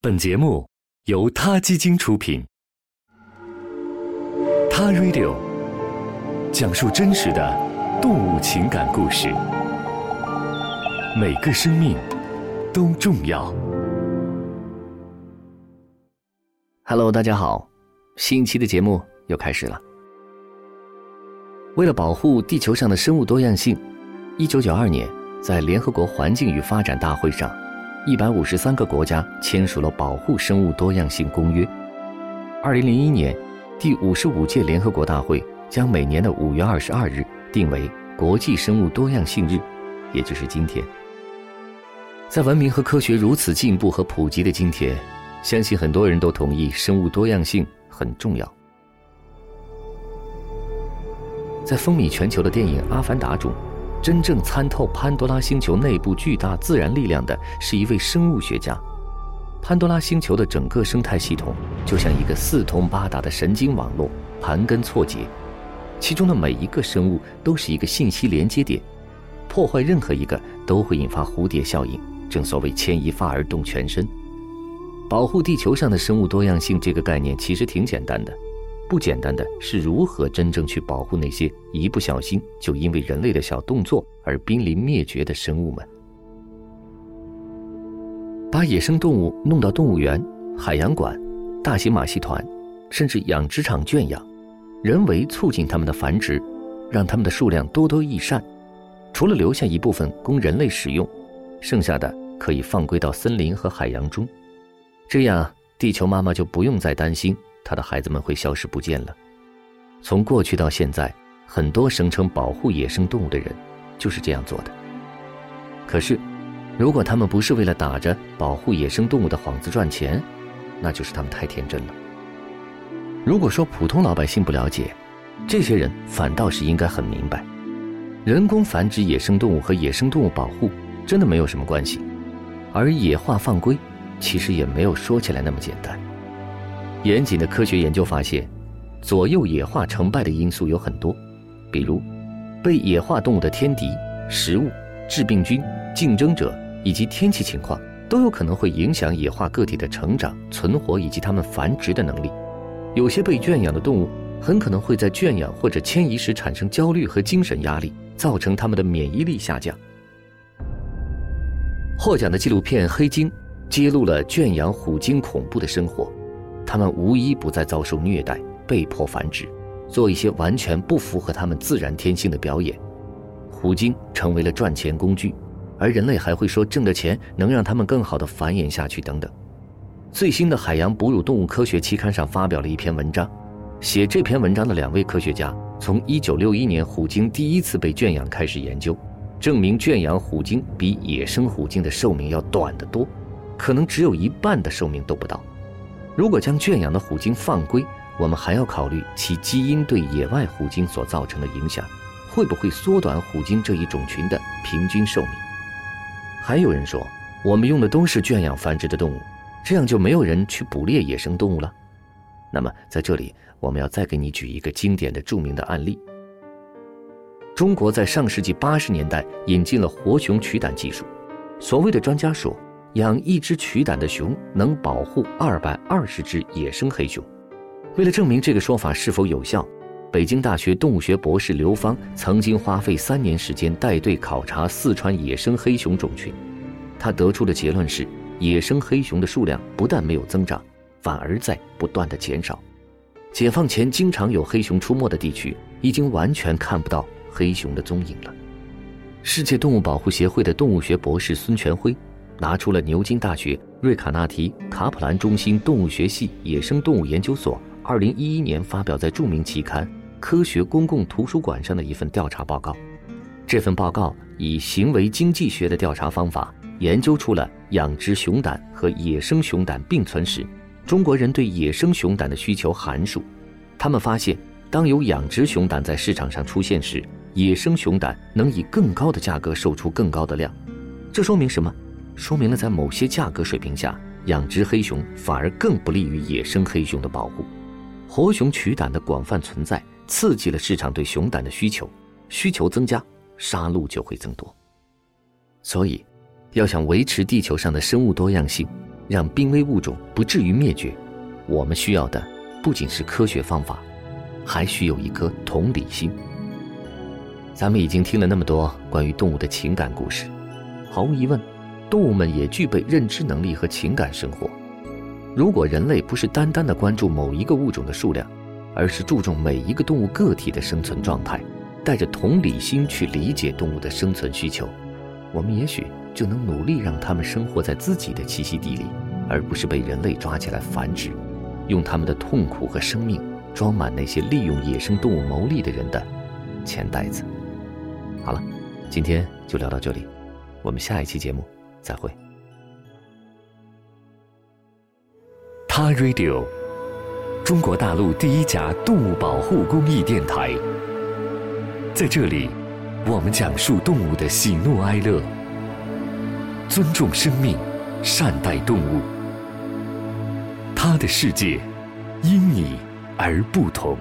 本节目由他基金出品，《他 Radio》讲述真实的动物情感故事，每个生命都重要。Hello，大家好，新一期的节目又开始了。为了保护地球上的生物多样性，一九九二年在联合国环境与发展大会上。一百五十三个国家签署了《保护生物多样性公约》。二零零一年，第五十五届联合国大会将每年的五月二十二日定为国际生物多样性日，也就是今天。在文明和科学如此进步和普及的今天，相信很多人都同意生物多样性很重要。在风靡全球的电影《阿凡达》中。真正参透潘多拉星球内部巨大自然力量的是一位生物学家。潘多拉星球的整个生态系统就像一个四通八达的神经网络，盘根错节，其中的每一个生物都是一个信息连接点，破坏任何一个都会引发蝴蝶效应。正所谓牵一发而动全身。保护地球上的生物多样性这个概念其实挺简单的。不简单的是如何真正去保护那些一不小心就因为人类的小动作而濒临灭绝的生物们。把野生动物弄到动物园、海洋馆、大型马戏团，甚至养殖场圈养，人为促进它们的繁殖，让它们的数量多多益善。除了留下一部分供人类使用，剩下的可以放归到森林和海洋中，这样地球妈妈就不用再担心。他的孩子们会消失不见了。从过去到现在，很多声称保护野生动物的人就是这样做的。可是，如果他们不是为了打着保护野生动物的幌子赚钱，那就是他们太天真了。如果说普通老百姓不了解，这些人反倒是应该很明白，人工繁殖野生动物和野生动物保护真的没有什么关系，而野化放归其实也没有说起来那么简单。严谨的科学研究发现，左右野化成败的因素有很多，比如被野化动物的天敌、食物、致病菌、竞争者以及天气情况，都有可能会影响野化个体的成长、存活以及它们繁殖的能力。有些被圈养的动物很可能会在圈养或者迁移时产生焦虑和精神压力，造成它们的免疫力下降。获奖的纪录片《黑鲸》揭露了圈养虎鲸恐怖的生活。他们无一不在遭受虐待，被迫繁殖，做一些完全不符合他们自然天性的表演。虎鲸成为了赚钱工具，而人类还会说挣的钱能让他们更好的繁衍下去等等。最新的海洋哺乳动物科学期刊上发表了一篇文章，写这篇文章的两位科学家从1961年虎鲸第一次被圈养开始研究，证明圈养虎鲸比野生虎鲸的寿命要短得多，可能只有一半的寿命都不到。如果将圈养的虎鲸放归，我们还要考虑其基因对野外虎鲸所造成的影响，会不会缩短虎鲸这一种群的平均寿命？还有人说，我们用的都是圈养繁殖的动物，这样就没有人去捕猎野生动物了。那么，在这里我们要再给你举一个经典的著名的案例：中国在上世纪八十年代引进了活熊取胆技术，所谓的专家说。养一只取胆的熊能保护二百二十只野生黑熊。为了证明这个说法是否有效，北京大学动物学博士刘芳曾经花费三年时间带队考察四川野生黑熊种群。他得出的结论是：野生黑熊的数量不但没有增长，反而在不断的减少。解放前经常有黑熊出没的地区，已经完全看不到黑熊的踪影了。世界动物保护协会的动物学博士孙全辉。拿出了牛津大学瑞卡纳提卡普兰中心动物学系野生动物研究所二零一一年发表在著名期刊《科学公共图书馆》上的一份调查报告。这份报告以行为经济学的调查方法，研究出了养殖熊胆和野生熊胆并存时，中国人对野生熊胆的需求函数。他们发现，当有养殖熊胆在市场上出现时，野生熊胆能以更高的价格售出更高的量。这说明什么？说明了，在某些价格水平下，养殖黑熊反而更不利于野生黑熊的保护。活熊取胆的广泛存在，刺激了市场对熊胆的需求，需求增加，杀戮就会增多。所以，要想维持地球上的生物多样性，让濒危物种不至于灭绝，我们需要的不仅是科学方法，还需有一颗同理心。咱们已经听了那么多关于动物的情感故事，毫无疑问，动物们也具备认知能力和情感生活。如果人类不是单单的关注某一个物种的数量，而是注重每一个动物个体的生存状态，带着同理心去理解动物的生存需求，我们也许就能努力让它们生活在自己的栖息地里，而不是被人类抓起来繁殖，用他们的痛苦和生命装满那些利用野生动物牟利的人的钱袋子。好了，今天就聊到这里，我们下一期节目再会。他 Radio，中国大陆第一家动物保护公益电台，在这里，我们讲述动物的喜怒哀乐，尊重生命，善待动物。他的世界，因你而不同。